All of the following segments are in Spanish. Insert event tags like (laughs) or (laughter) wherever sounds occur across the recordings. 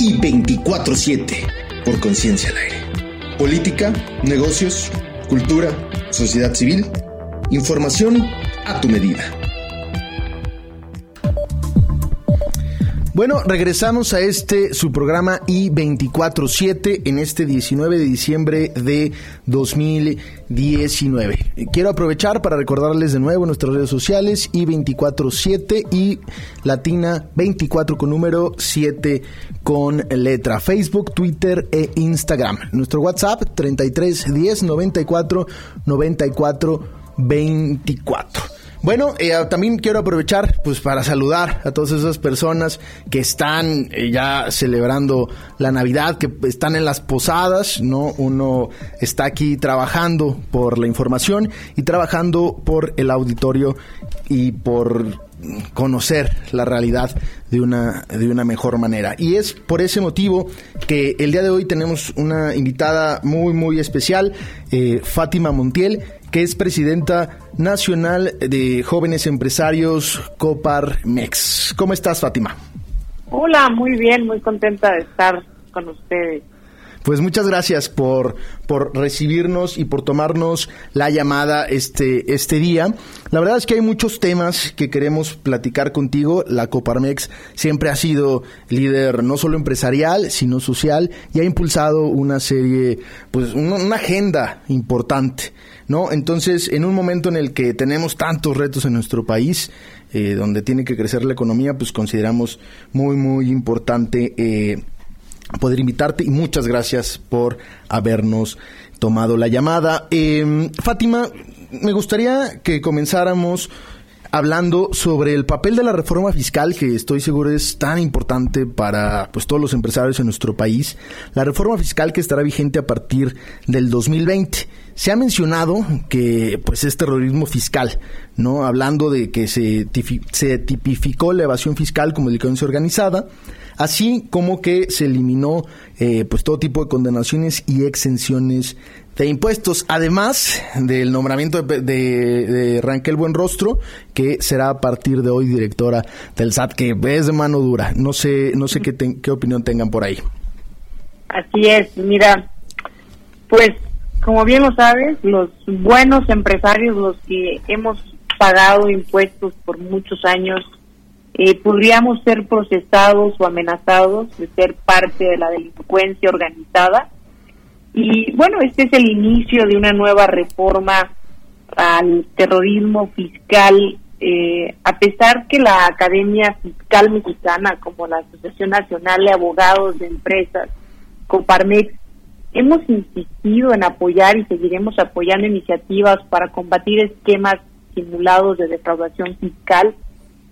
y 24-7 por Conciencia al Aire. Política, negocios, cultura, sociedad civil, información a tu medida. Bueno, regresamos a este su programa I247 en este 19 de diciembre de 2019. Quiero aprovechar para recordarles de nuevo nuestras redes sociales I247 y Latina 24 con número 7 con letra Facebook, Twitter e Instagram. Nuestro WhatsApp 33 10 94 94 24. Bueno, eh, también quiero aprovechar pues para saludar a todas esas personas que están eh, ya celebrando la Navidad, que están en las posadas, ¿no? Uno está aquí trabajando por la información y trabajando por el auditorio y por conocer la realidad de una, de una mejor manera. Y es por ese motivo que el día de hoy tenemos una invitada muy, muy especial, eh, Fátima Montiel, que es presidenta nacional de jóvenes empresarios Coparmex. ¿Cómo estás, Fátima? Hola, muy bien, muy contenta de estar con ustedes. Pues muchas gracias por, por recibirnos y por tomarnos la llamada este, este día. La verdad es que hay muchos temas que queremos platicar contigo. La Coparmex siempre ha sido líder no solo empresarial, sino social y ha impulsado una serie, pues una agenda importante. ¿No? Entonces, en un momento en el que tenemos tantos retos en nuestro país, eh, donde tiene que crecer la economía, pues consideramos muy, muy importante eh, poder invitarte y muchas gracias por habernos tomado la llamada. Em, Fátima, me gustaría que comenzáramos hablando sobre el papel de la reforma fiscal que estoy seguro es tan importante para pues todos los empresarios en nuestro país, la reforma fiscal que estará vigente a partir del 2020. Se ha mencionado que pues es terrorismo fiscal, ¿no? Hablando de que se, se tipificó la evasión fiscal como delincuencia organizada, así como que se eliminó eh, pues todo tipo de condenaciones y exenciones de impuestos, además del nombramiento de, de, Ranquel Buenrostro, que será a partir de hoy directora del SAT, que es de mano dura. No sé, no sé qué, qué opinión tengan por ahí. Así es, mira, pues como bien lo sabes, los buenos empresarios, los que hemos pagado impuestos por muchos años, eh, podríamos ser procesados o amenazados de ser parte de la delincuencia organizada y bueno, este es el inicio de una nueva reforma al terrorismo fiscal, eh, a pesar que la Academia Fiscal Mexicana, como la Asociación Nacional de Abogados de Empresas, Coparmex, hemos insistido en apoyar y seguiremos apoyando iniciativas para combatir esquemas simulados de defraudación fiscal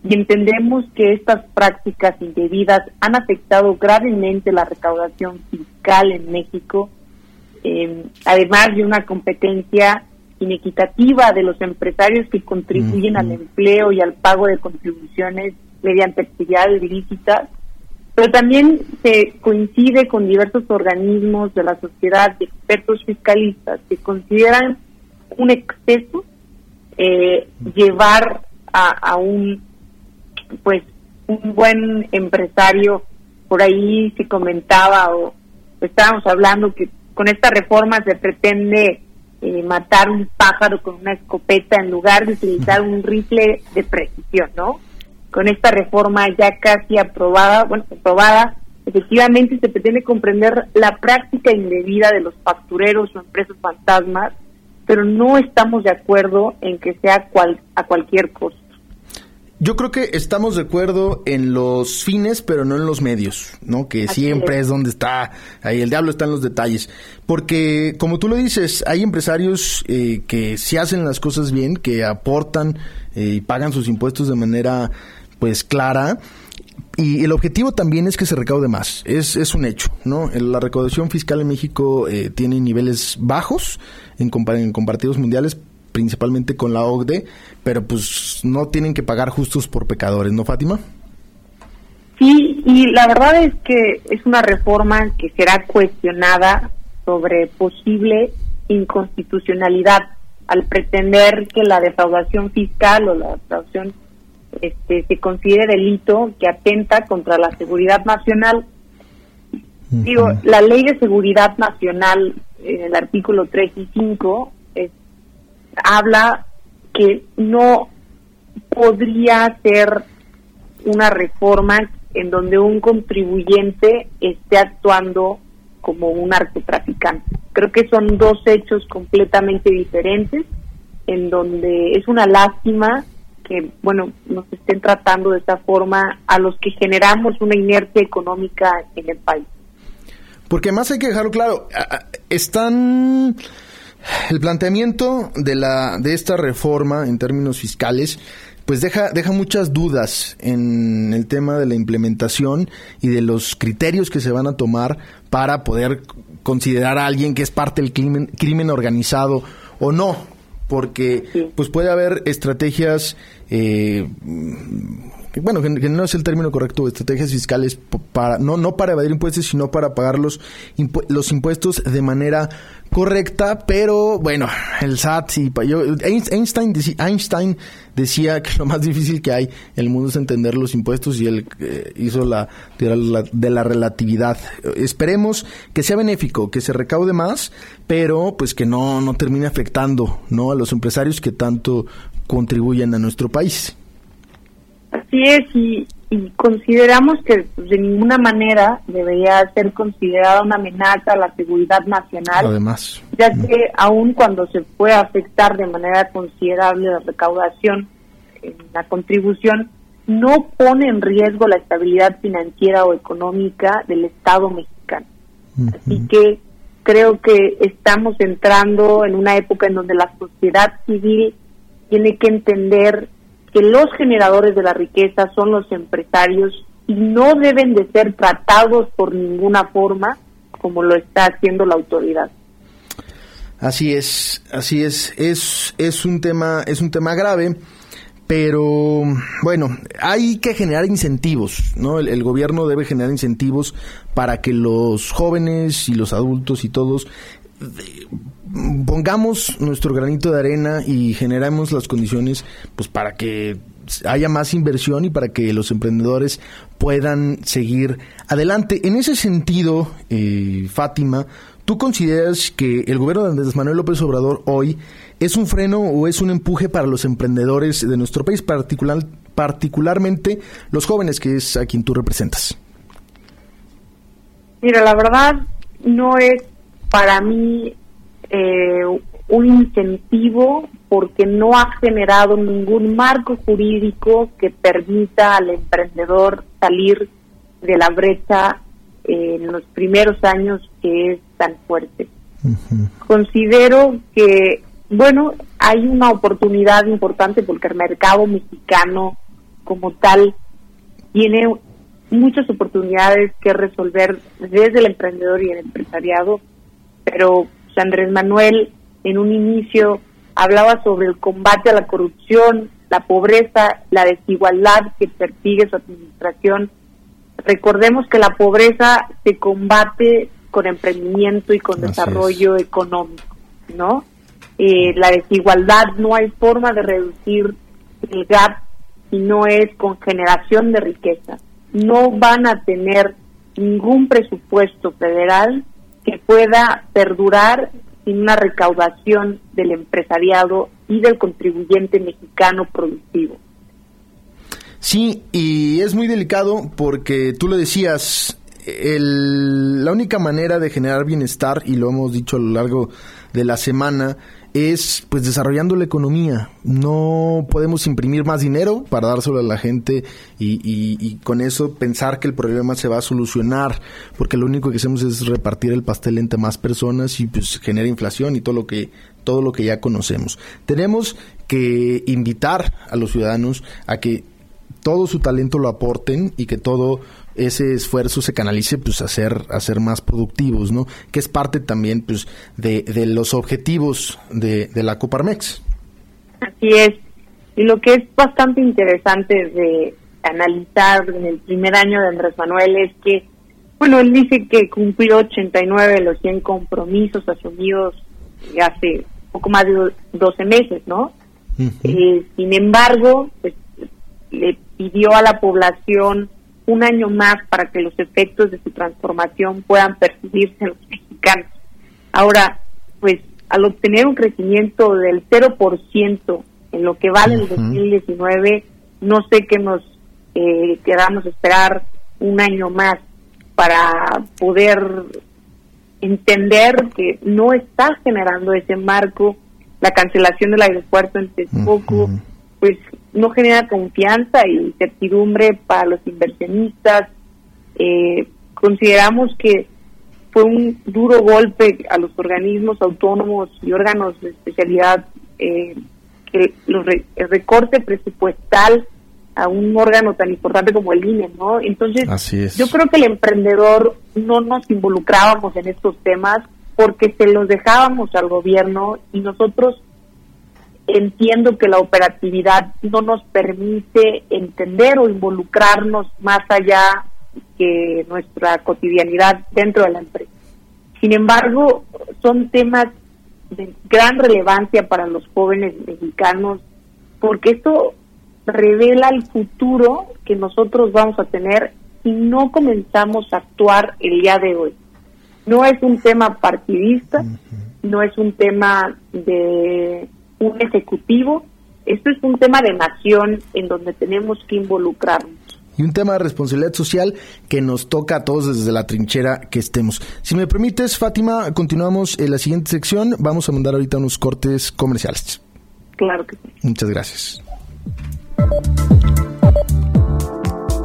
y entendemos que estas prácticas indebidas han afectado gravemente la recaudación fiscal en México eh, además de una competencia inequitativa de los empresarios que contribuyen al empleo y al pago de contribuciones mediante actividades ilícitas, pero también se coincide con diversos organismos de la sociedad y expertos fiscalistas que consideran un exceso eh, llevar a, a, un pues un buen empresario por ahí se comentaba o estábamos hablando que con esta reforma se pretende eh, matar un pájaro con una escopeta en lugar de utilizar un rifle de precisión, ¿no? Con esta reforma ya casi aprobada, bueno, aprobada, efectivamente se pretende comprender la práctica indebida de los factureros o empresas fantasmas, pero no estamos de acuerdo en que sea cual, a cualquier costo. Yo creo que estamos de acuerdo en los fines, pero no en los medios, ¿no? Que siempre es. donde está, ahí el diablo está en los detalles. Porque, como tú lo dices, hay empresarios eh, que si hacen las cosas bien, que aportan eh, y pagan sus impuestos de manera, pues, clara. Y el objetivo también es que se recaude más, es, es un hecho, ¿no? La recaudación fiscal en México eh, tiene niveles bajos en, en comparativos mundiales, principalmente con la OCDE, pero pues no tienen que pagar justos por pecadores, ¿no, Fátima? Sí, y la verdad es que es una reforma que será cuestionada sobre posible inconstitucionalidad al pretender que la defraudación fiscal o la defraudación este, se considere delito que atenta contra la seguridad nacional. Digo, la ley de seguridad nacional, en el artículo 3 y 5, habla que no podría ser una reforma en donde un contribuyente esté actuando como un narcotraficante. Creo que son dos hechos completamente diferentes, en donde es una lástima que, bueno, nos estén tratando de esta forma a los que generamos una inercia económica en el país. Porque más hay que dejarlo claro, están el planteamiento de la de esta reforma en términos fiscales pues deja, deja muchas dudas en el tema de la implementación y de los criterios que se van a tomar para poder considerar a alguien que es parte del crimen, crimen organizado o no, porque pues puede haber estrategias eh, bueno, que, no es el término correcto, estrategias fiscales para no no para evadir impuestos, sino para pagar los, los impuestos de manera correcta, pero bueno, el SAT y yo, Einstein, Einstein decía que lo más difícil que hay en el mundo es entender los impuestos y él eh, hizo la la de la relatividad. Esperemos que sea benéfico, que se recaude más, pero pues que no no termine afectando, ¿no? a los empresarios que tanto contribuyen a nuestro país. Así es, y, consideramos que pues, de ninguna manera debería ser considerada una amenaza a la seguridad nacional. Además. Ya que aun cuando se puede afectar de manera considerable la recaudación en la contribución, no pone en riesgo la estabilidad financiera o económica del Estado mexicano. Así que creo que estamos entrando en una época en donde la sociedad civil tiene que entender que los generadores de la riqueza son los empresarios y no deben de ser tratados por ninguna forma como lo está haciendo la autoridad. Así es, así es, es es un tema es un tema grave, pero bueno, hay que generar incentivos, ¿no? El, gobierno debe generar incentivos para que los jóvenes y los adultos y todos pongamos nuestro granito de arena y generemos las condiciones pues para que haya más inversión y para que los emprendedores puedan seguir adelante. En ese sentido, eh, Fátima, ¿tú consideras que el gobierno de Andrés Manuel López Obrador hoy es un freno o es un empuje para los emprendedores de nuestro país, particular, particularmente los jóvenes, que es a quien tú representas? Mira, la verdad no es para mí eh, un incentivo porque no ha generado ningún marco jurídico que permita al emprendedor salir de la brecha en los primeros años que es tan fuerte. Considero que, bueno, hay una oportunidad importante porque el mercado mexicano como tal tiene muchas oportunidades que resolver desde el emprendedor y el empresariado pero Andrés Manuel en un inicio hablaba sobre el combate a la corrupción, la pobreza, la desigualdad que persigue su administración. Recordemos que la pobreza se combate con emprendimiento y con desarrollo económico, ¿no? Eh, la desigualdad no hay forma de reducir el gap si no es con generación de riqueza. No van a tener ningún presupuesto federal que pueda perdurar sin una recaudación del empresariado y del contribuyente mexicano productivo. Sí, y es muy delicado porque tú lo decías, la única manera de generar bienestar, y lo hemos dicho a lo largo de la semana, es pues desarrollando la economía. No podemos imprimir más dinero para dárselo a la gente y, con eso pensar que el problema se va a solucionar, porque lo único que hacemos es repartir el pastel entre más personas y pues genera inflación y todo lo que todo lo que ya conocemos. Tenemos que invitar a los ciudadanos a que todo su talento lo aporten y que todo ese esfuerzo se canalice pues a ser, a ser más productivos, ¿no? Que es parte también pues de, de los objetivos de, de la Coparmex. Así es. Y lo que es bastante interesante de analizar en el primer año de Andrés Manuel es que, bueno, él dice que cumplió 89 de los 100 compromisos asumidos hace poco más de 12 meses, ¿no? Eh, sin embargo, pues, le pidió a la población un año más para que los efectos de su transformación puedan percibirse en los mexicanos. Ahora, pues al obtener un crecimiento del 0% en lo que vale el 2019, no sé qué nos eh, quedamos esperar un año más para poder entender que no está generando ese marco, la cancelación del aeropuerto en Texcoco, pues no genera confianza y certidumbre para los inversionistas. Eh, consideramos que fue un duro golpe a los organismos autónomos y órganos de especialidad eh, que el recorte presupuestal a un órgano tan importante como el INE, ¿no? Entonces, yo creo que el emprendedor no nos involucrábamos en estos temas porque se los dejábamos al gobierno y nosotros entiendo que la operatividad no nos permite entender o involucrarnos más allá que nuestra cotidianidad dentro de la empresa. Sin embargo, son temas de gran relevancia para los jóvenes mexicanos porque esto revela el futuro que nosotros vamos a tener si no comenzamos a actuar el día de hoy. No es un tema partidista, no es un tema de un ejecutivo, esto es un tema de nación en donde tenemos que involucrarnos y un tema de responsabilidad social que nos toca a todos desde la trinchera que estemos. Si me permites, Fátima, continuamos en la siguiente sección. Vamos a mandar ahorita unos cortes comerciales. Claro que sí. Muchas gracias.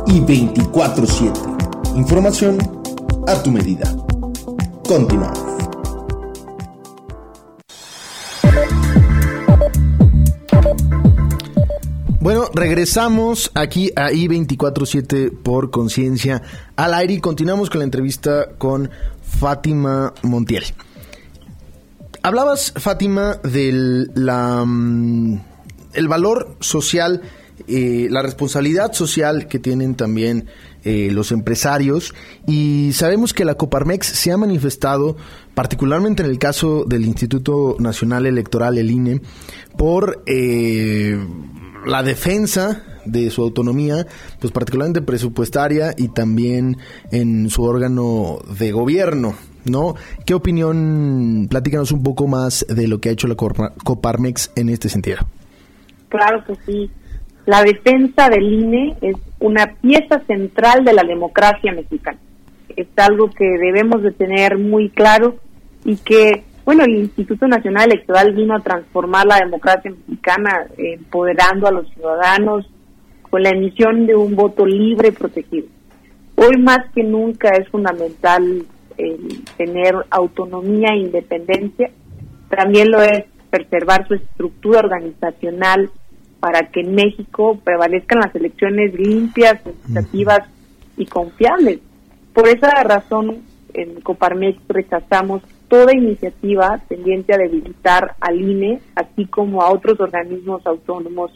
Y 24-7. Información a tu medida. Continuamos. Bueno, regresamos aquí a I247 por conciencia al aire y continuamos con la entrevista con Fátima Montiel. Hablabas, Fátima, del la, mm, el valor social, eh, la responsabilidad social que tienen también eh, los empresarios y sabemos que la Coparmex se ha manifestado, particularmente en el caso del Instituto Nacional Electoral, el INE, por... Eh, la defensa de su autonomía, pues particularmente presupuestaria y también en su órgano de gobierno, ¿no? ¿Qué opinión? Platícanos un poco más de lo que ha hecho la Coparmex en este sentido. Claro que sí. La defensa del INE es una pieza central de la democracia mexicana. Es algo que debemos de tener muy claro y que bueno, el Instituto Nacional Electoral vino a transformar la democracia mexicana, empoderando a los ciudadanos con la emisión de un voto libre y protegido. Hoy más que nunca es fundamental tener autonomía e independencia. También lo es preservar su estructura organizacional para que en México prevalezcan las elecciones limpias, equitativas y confiables. Por esa razón, en Coparmex rechazamos toda iniciativa tendiente a debilitar al INE, así como a otros organismos autónomos.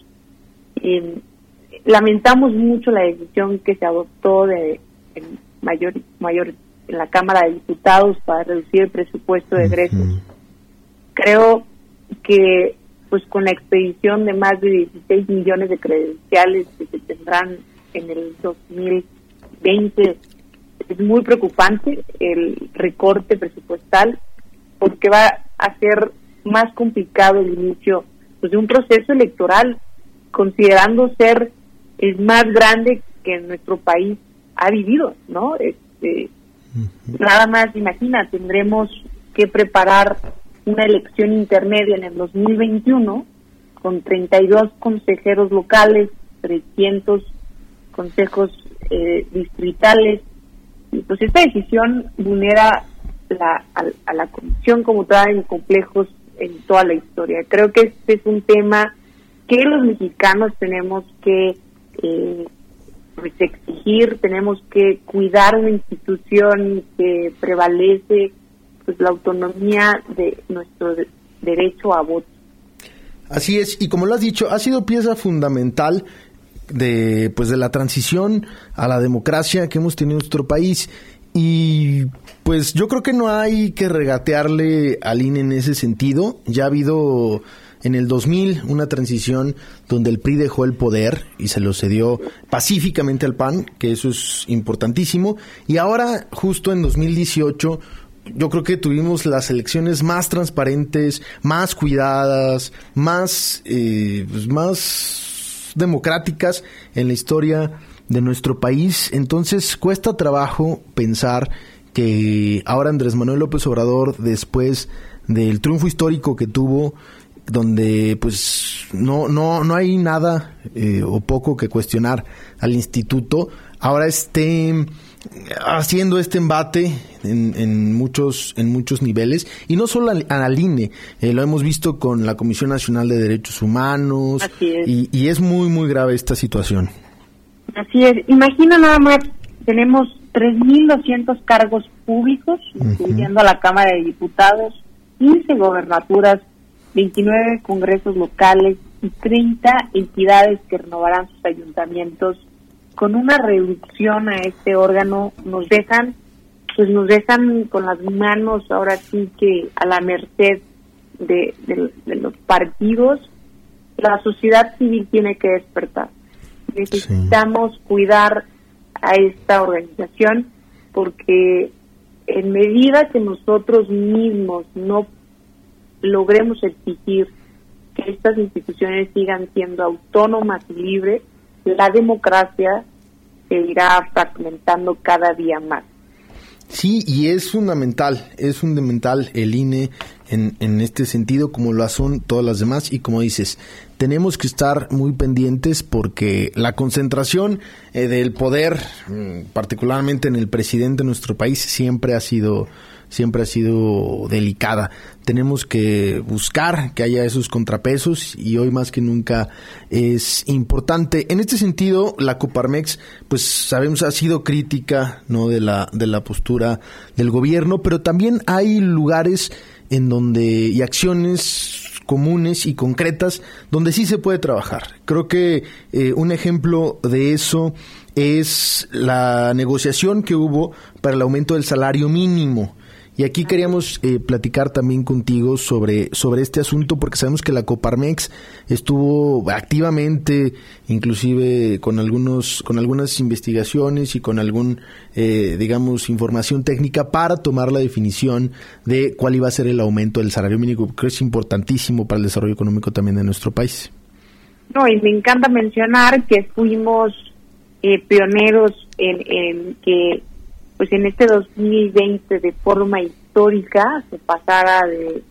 lamentamos mucho la decisión que se adoptó de en mayor mayor en la Cámara de Diputados para reducir el presupuesto de egresos. Creo que pues con la expedición de más de 16 millones de credenciales que se tendrán en el 2020 es muy preocupante el recorte presupuestal porque va a ser más complicado el inicio pues, de un proceso electoral, considerando ser el más grande que nuestro país ha vivido, ¿no? Este, Nada más, imagina, tendremos que preparar una elección intermedia en el 2021 con 32 consejeros locales, 300 consejos eh, distritales. Y pues esta decisión vulnera la, a, la comisión como tal en complejos en toda la historia. Creo que este es un tema que los mexicanos tenemos que eh, pues, exigir, tenemos que cuidar una institución que prevalece pues la autonomía de nuestro derecho a voto. Así es, y como lo has dicho, ha sido pieza fundamental de pues de la transición a la democracia que hemos tenido en nuestro país y pues yo creo que no hay que regatearle al INE en ese sentido. Ya ha habido en el 2000, una transición donde el PRI dejó el poder y se lo cedió pacíficamente al PAN, que eso es importantísimo. Y ahora, justo en 2018, yo creo que tuvimos las elecciones más transparentes, más cuidadas, más, eh, pues más democráticas en la historia de nuestro país. Entonces cuesta trabajo pensar que ahora Andrés Manuel López Obrador, después del triunfo histórico que tuvo, donde pues no, no, no hay nada eh, o poco que cuestionar al instituto, ahora esté haciendo este embate en, en, muchos en muchos niveles. Y no solo a, la INE eh, lo hemos visto con la Comisión Nacional de Derechos Humanos Y, y, es muy muy grave esta situación así es. Imagina nada más tenemos 3.200 cargos públicos incluyendo a la Cámara de Diputados 15 gobernaturas 29 congresos locales y 30 entidades que renovarán sus ayuntamientos. Con una reducción a este órgano nos dejan pues nos dejan con las manos ahora sí que a la merced de, los partidos. La sociedad civil tiene que despertar necesitamos cuidar a esta organización porque en medida que nosotros mismos no logremos exigir que estas instituciones sigan siendo autónomas y libres, la democracia se irá fragmentando cada día más. Sí, y es fundamental, es fundamental el INE en, en este sentido, como lo son todas las demás, y como dices, tenemos que estar muy pendientes porque la concentración eh, del poder, mm, particularmente en el presidente de nuestro país, siempre ha sido siempre ha sido delicada. Tenemos que buscar que haya esos contrapesos y hoy más que nunca es importante. En este sentido, la Coparmex, pues sabemos ha sido crítica, ¿no? de la de la postura del gobierno, pero también hay lugares en donde y acciones comunes y concretas donde sí se puede trabajar. Creo que eh, un ejemplo de eso es la negociación que hubo para el aumento del salario mínimo. Y aquí queríamos eh, platicar también contigo sobre, sobre este asunto porque sabemos que la Coparmex estuvo activamente, inclusive con algunos, con algunas investigaciones y con algún, eh, digamos, información técnica para tomar la definición de cuál iba a ser el aumento del salario mínimo, que es importantísimo para el desarrollo económico también de nuestro país. No, y me encanta mencionar que fuimos eh, pioneros en, en que pues en este 2020 de forma histórica se pasara de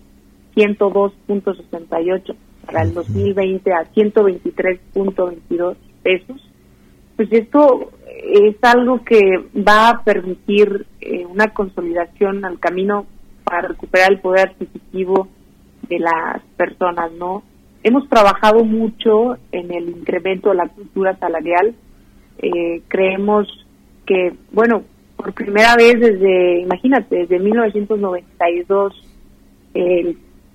102.68 para el 2020 a 123.22 pesos, pues esto es algo que va a permitir eh, una consolidación al camino para recuperar el poder adquisitivo de las personas, ¿no? Hemos trabajado mucho en el incremento de la cultura salarial. Eh, creemos que, bueno, por primera vez desde, imagínate, desde 1992,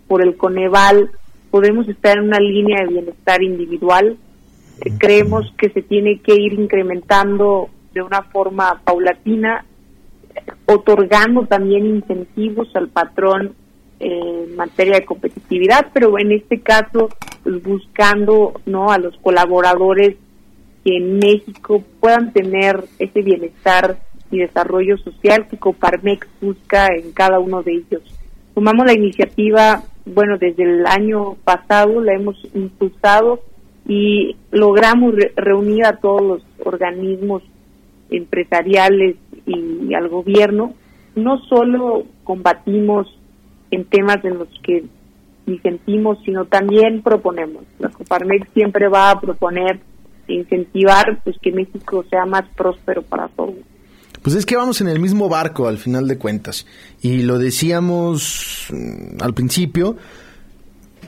por el Coneval, podemos estar en una línea de bienestar individual. creemos que se tiene que ir incrementando de una forma paulatina, otorgando también incentivos al patrón en materia de competitividad, pero en este caso pues, buscando no a los colaboradores que en México puedan tener ese bienestar y desarrollo social que Coparmex busca en cada uno de ellos. Tomamos la iniciativa, bueno, desde el año pasado la hemos impulsado y logramos reunir a todos los organismos empresariales y al gobierno. No solo combatimos en temas en los que disentimos, sino también proponemos. La Coparmex siempre va a proponer e incentivar pues que México sea más próspero para todos. Pues es que vamos en el mismo barco al final de cuentas. Y lo decíamos mm, al principio,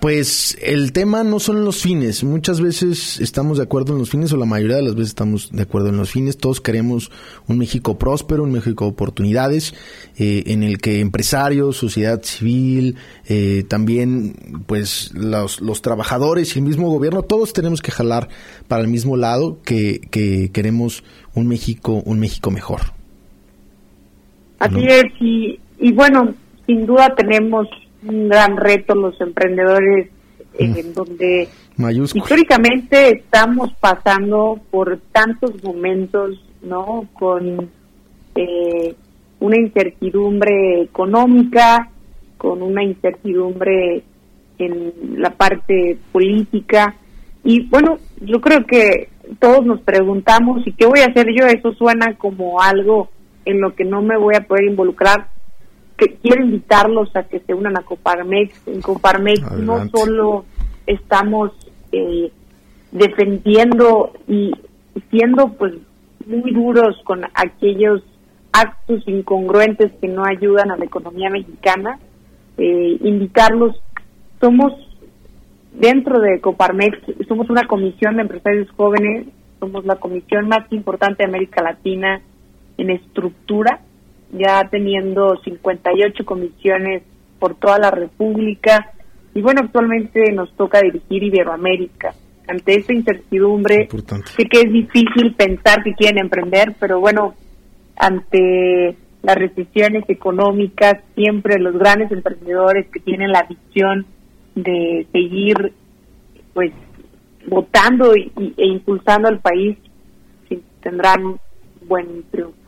pues el tema no son los fines. Muchas veces estamos de acuerdo en los fines o la mayoría de las veces estamos de acuerdo en los fines. Todos queremos un México próspero, un México de oportunidades, eh, en el que empresarios, sociedad civil, eh, también pues los, los, trabajadores y el mismo gobierno, todos tenemos que jalar para el mismo lado que, que queremos un México, un México mejor. Así es, y, y bueno, sin duda tenemos un gran reto los emprendedores en donde históricamente estamos pasando por tantos momentos, ¿no? Con eh, una incertidumbre económica, con una incertidumbre en la parte política. Y bueno, yo creo que todos nos preguntamos, ¿y qué voy a hacer yo? Eso suena como algo en lo que no me voy a poder involucrar. Que quiero invitarlos a que se unan a Coparmex. En Coparmex no solo estamos eh, defendiendo y siendo pues muy duros con aquellos actos incongruentes que no ayudan a la economía mexicana, eh, invitarlos. Somos dentro de Coparmex, somos una comisión de empresarios jóvenes, somos la comisión más importante de América Latina en estructura, ya teniendo 58 comisiones por toda la República y bueno, actualmente nos toca dirigir Iberoamérica. Ante esta incertidumbre, sé que es difícil pensar que quieren emprender, pero bueno, ante las restricciones económicas, siempre los grandes emprendedores que tienen la visión de seguir pues votando y, e impulsando al país tendrán buen triunfo.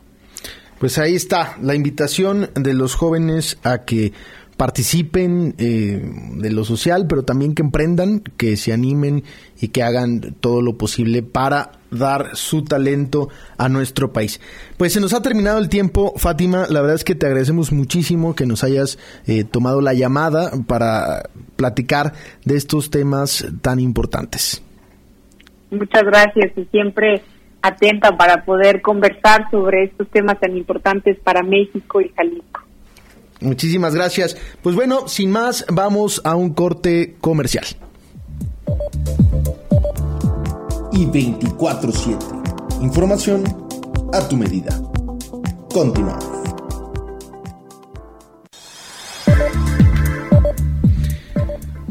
Pues ahí está la invitación de los jóvenes a que participen eh, de lo social, pero también que emprendan, que se animen y que hagan todo lo posible para dar su talento a nuestro país. Pues se nos ha terminado el tiempo, Fátima. La verdad es que te agradecemos muchísimo que nos hayas eh, tomado la llamada para platicar de estos temas tan importantes. Muchas gracias y siempre atenta para poder conversar sobre estos temas tan importantes para México y Jalisco. Muchísimas gracias. Pues bueno, sin más, vamos a un corte comercial. Y 24-7. Información a tu medida. Continuamos.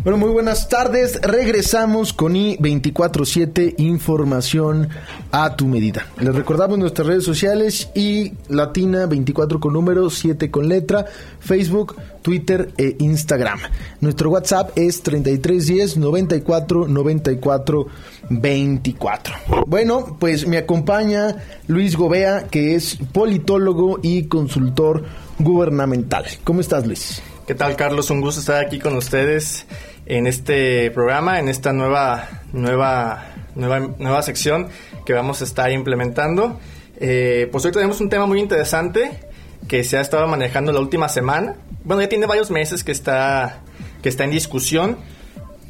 Bueno, muy buenas tardes. Regresamos con I247 Información a tu medida. Les recordamos nuestras redes sociales y Latina 24 con número, 7 con letra, Facebook, Twitter e Instagram. Nuestro WhatsApp es 3310 94 94 24. Bueno, pues me acompaña Luis Gobea, que es politólogo y consultor gubernamental. ¿Cómo estás, Luis? ¿Qué tal, Carlos? Un gusto estar aquí con ustedes en este programa, en esta nueva, nueva, nueva, nueva sección que vamos a estar implementando. Eh, pues hoy tenemos un tema muy interesante que se ha estado manejando la última semana. Bueno, ya tiene varios meses que está, que está en discusión,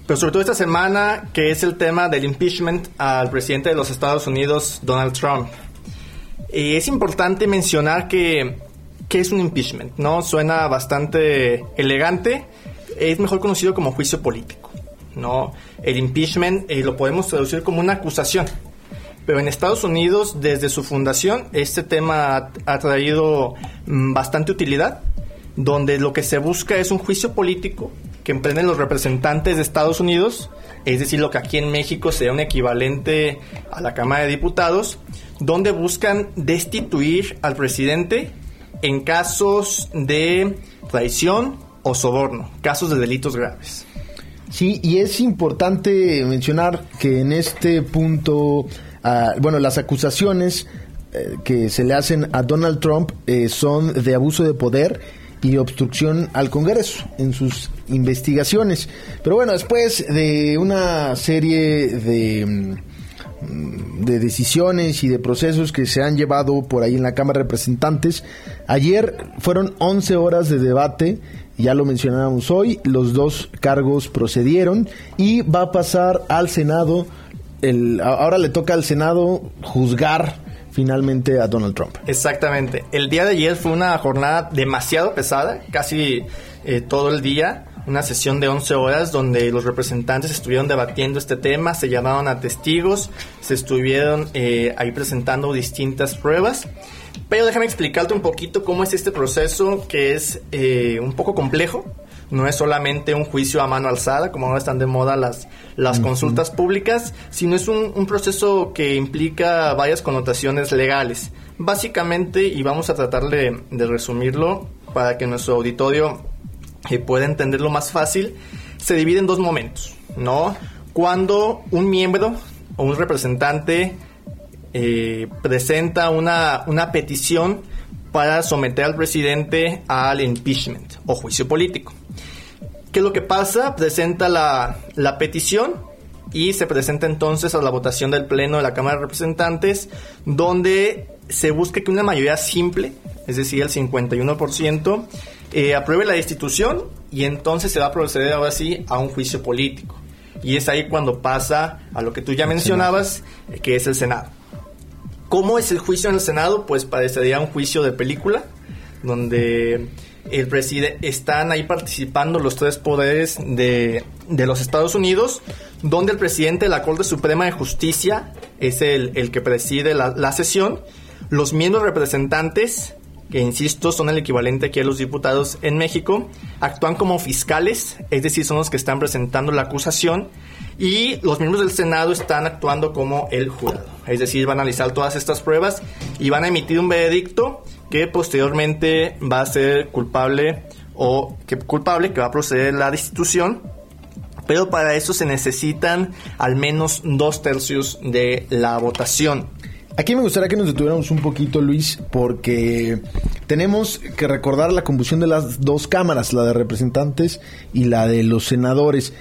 pero sobre todo esta semana, que es el tema del impeachment al presidente de los Estados Unidos, Donald Trump. Eh, es importante mencionar que, que es un impeachment, ¿no? Suena bastante elegante, es mejor conocido como juicio político. ¿no? El impeachment eh, lo podemos traducir como una acusación. Pero en Estados Unidos, desde su fundación, este tema ha, traído mm, bastante utilidad, donde lo que se busca es un juicio político que emprenden los representantes de Estados Unidos, es decir, lo que aquí en México sería un equivalente a la Cámara de Diputados, donde buscan destituir al presidente en casos de traición, o soborno, casos de delitos graves. Sí, y es importante mencionar que en este punto, ah, bueno, las acusaciones eh, que se le hacen a Donald Trump eh, son de abuso de poder y obstrucción al Congreso en sus investigaciones. Pero bueno, después de una serie de mm, de decisiones y de procesos que se han llevado por ahí en la Cámara de Representantes. Ayer fueron 11 horas de debate ya lo mencionábamos hoy, los dos cargos procedieron y va a pasar al Senado, el, ahora le toca al Senado juzgar finalmente a Donald Trump. Exactamente. El día de ayer fue una jornada demasiado pesada, casi eh, todo el día, una sesión de 11 horas donde los representantes estuvieron debatiendo este tema, se llamaron a testigos, se estuvieron eh, ahí presentando distintas pruebas. Pero déjame explicarte un poquito cómo es este proceso que es eh, un poco complejo. No es solamente un juicio a mano alzada, como ahora están de moda las, las consultas públicas, sino es un, proceso que implica varias connotaciones legales. Básicamente, y vamos a tratar de, resumirlo para que nuestro auditorio eh, pueda entenderlo más fácil, se divide en dos momentos, ¿no? Cuando un miembro o un representante eh, presenta una, una petición para someter al presidente al impeachment o juicio político. ¿Qué es lo que pasa? Presenta la, la petición y se presenta entonces a la votación del Pleno de la Cámara de Representantes, donde se busca que una mayoría simple, es decir, el 51%, eh, apruebe la destitución y entonces se va a proceder ahora sí a un juicio político. Y es ahí cuando pasa a lo que tú ya mencionabas, que es el Senado. ¿Cómo es el juicio en el Senado? Pues parecería un juicio de película, donde el presidente están ahí participando los tres poderes de, de, los Estados Unidos, donde el presidente de la Corte Suprema de Justicia es el, el que preside la, la, sesión, los miembros representantes, que insisto son el equivalente aquí a los diputados en México, actúan como fiscales, es decir, son los que están presentando la acusación, y los miembros del Senado están actuando como el jurado, es decir, van a analizar todas estas pruebas y van a emitir un veredicto que posteriormente va a ser culpable o que culpable que va a proceder la destitución pero para eso se necesitan al menos dos tercios de la votación. Aquí me gustaría que nos detuviéramos un poquito, Luis, porque tenemos que recordar la combustión de las dos cámaras, la de representantes y la de los senadores.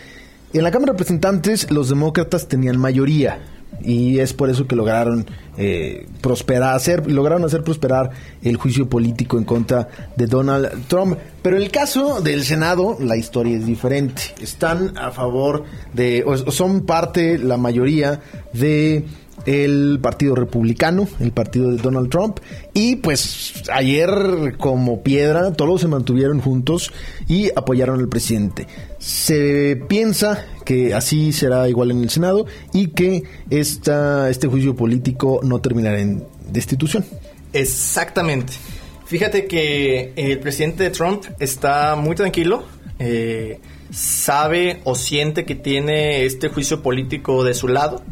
En la Cámara de Representantes los demócratas tenían mayoría, y es por eso que lograron eh, prosperar, hacer, lograron hacer prosperar el juicio político en contra de Donald Trump. Pero en el caso del Senado, la historia es diferente. Están a favor de, o son parte, la mayoría de el Partido Republicano, el partido de Donald Trump. Y pues ayer como piedra todos se mantuvieron juntos y apoyaron al presidente. Se piensa que así será igual en el Senado y que esta, este juicio político no terminará en destitución. Exactamente. Fíjate que el presidente Trump está muy tranquilo. Eh, sabe o siente que tiene este juicio político de su lado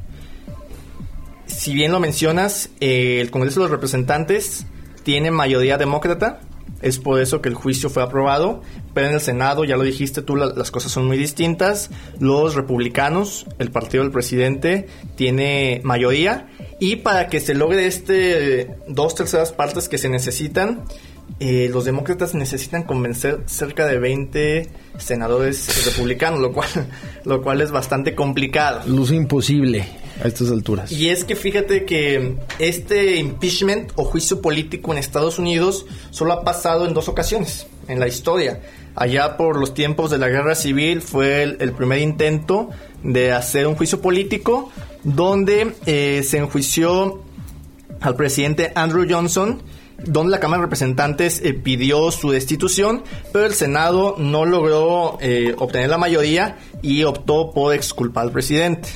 si bien lo mencionas, eh, el Congreso de los Representantes tiene mayoría demócrata, es por eso que el juicio fue aprobado, pero en el Senado, ya lo dijiste tú, las cosas son muy distintas. Los republicanos, el partido del presidente, tiene mayoría y para que se logre este dos terceras partes que se necesitan, eh, los demócratas necesitan convencer cerca de 20 senadores republicanos, lo cual, (laughs) lo cual es bastante complicado. Luce imposible a estas alturas. Y es que fíjate que este impeachment o juicio político en Estados Unidos solo ha pasado en dos ocasiones en la historia. Allá por los tiempos de la guerra civil fue el, primer intento de hacer un juicio político donde eh, se enjuició al presidente Andrew Johnson donde la Cámara de Representantes eh, pidió su destitución, pero el Senado no logró eh, obtener la mayoría y optó por exculpar al presidente.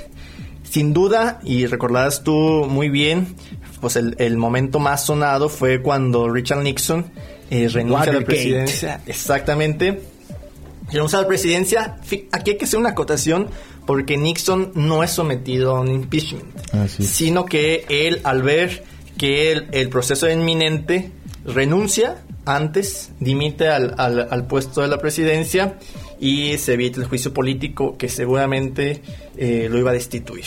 Sin duda, y recordarás tú muy bien, pues el, momento más sonado fue cuando Richard Nixon eh, renuncia a la presidencia. Exactamente. Renuncia a la presidencia. Aquí hay que hacer una acotación porque Nixon no es sometido a un impeachment, sino que él al ver que el, proceso es inminente renuncia antes, dimite al, al, puesto de la presidencia y se evita el juicio político que seguramente eh, lo iba a destituir.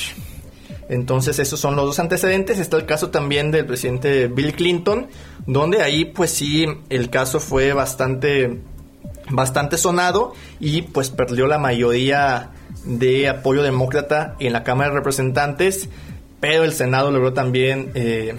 Entonces esos son los dos antecedentes. Está el caso también del presidente Bill Clinton, donde ahí pues sí el caso fue bastante bastante sonado y pues perdió la mayoría de apoyo demócrata en la Cámara de Representantes, pero el Senado logró también eh,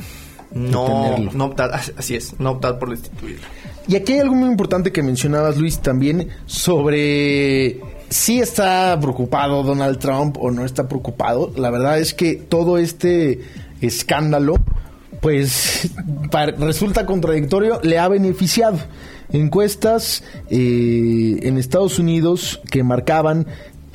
no, no optar, (laughs) así es, no optar por destituirlo. Y aquí hay algo muy importante que mencionabas, Luis, también sobre si está preocupado Donald Trump o no está preocupado. La verdad es que todo este escándalo, pues resulta contradictorio, le ha beneficiado. Encuestas eh, en Estados Unidos que marcaban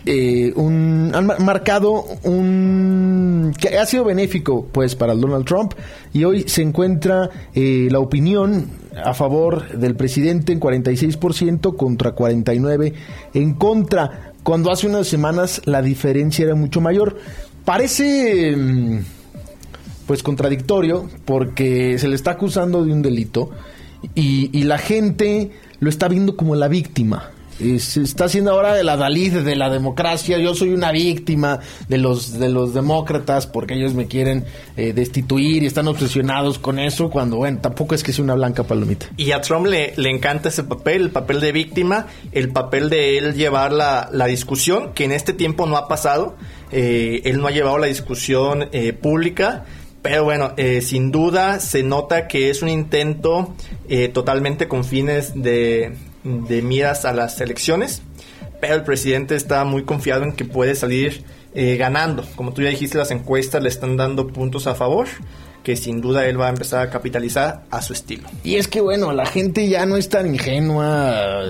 eh, un, han marcado un que ha sido benéfico pues para Donald Trump y hoy se encuentra eh, la opinión a favor del presidente en 46% contra 49 en contra. Cuando hace unas semanas la diferencia era mucho mayor. Parece mm, pues contradictorio porque se le está acusando de un delito y, y la gente lo está viendo como la víctima se está haciendo ahora de la Dalí de la democracia. Yo soy una víctima de los, de los demócratas porque ellos me quieren eh, destituir y están obsesionados con eso, cuando, bueno, tampoco es que sea una blanca palomita. Y a Trump le, le encanta ese papel, el papel de víctima, el papel de él llevar la, la discusión, que en este tiempo no ha pasado. Eh, él no ha llevado la discusión eh, pública pero bueno, eh, sin duda se nota que es un intento eh, totalmente con fines de, de miras a las elecciones, pero el presidente está muy confiado en que puede salir eh, ganando. Como tú ya dijiste, las encuestas le están dando puntos a favor que sin duda él va a empezar a capitalizar a su estilo. Y es que bueno, la gente ya no es tan ingenua,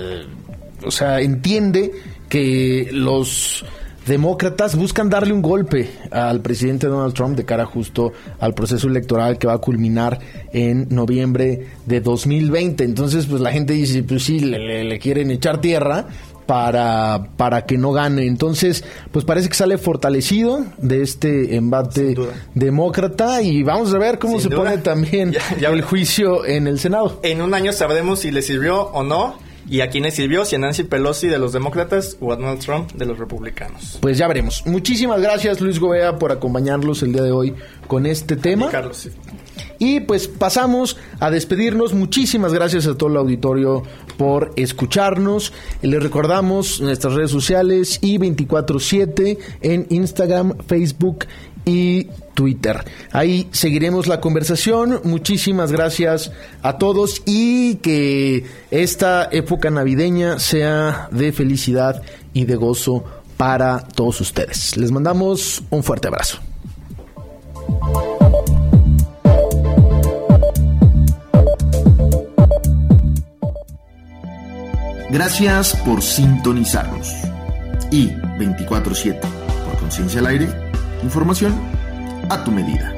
o sea, entiende que los demócratas buscan darle un golpe al presidente Donald Trump de cara justo al proceso electoral que va a culminar en noviembre de 2020. Entonces, pues la gente dice, pues sí, le, quieren echar tierra, para, para que no gane. Entonces, pues parece que sale fortalecido de este embate demócrata y vamos a ver cómo se pone también (laughs) el juicio en el Senado. En un año sabremos si le sirvió o no ¿Y a quiénes sirvió? ¿Si a Nancy Pelosi de los demócratas o a Donald Trump de los republicanos? Pues ya veremos. Muchísimas gracias Luis Gobea por acompañarlos el día de hoy con este tema. Carlos, Y pues pasamos a despedirnos. Muchísimas gracias a todo el auditorio por escucharnos. Les recordamos nuestras redes sociales y 24/7 en Instagram, Facebook y Twitter. Ahí seguiremos la conversación. Muchísimas gracias a todos y que esta época navideña sea de felicidad y de gozo para todos ustedes. Les mandamos un fuerte abrazo. Gracias por sintonizarnos. Y 24-7 por Conciencia al Aire Información a tu medida.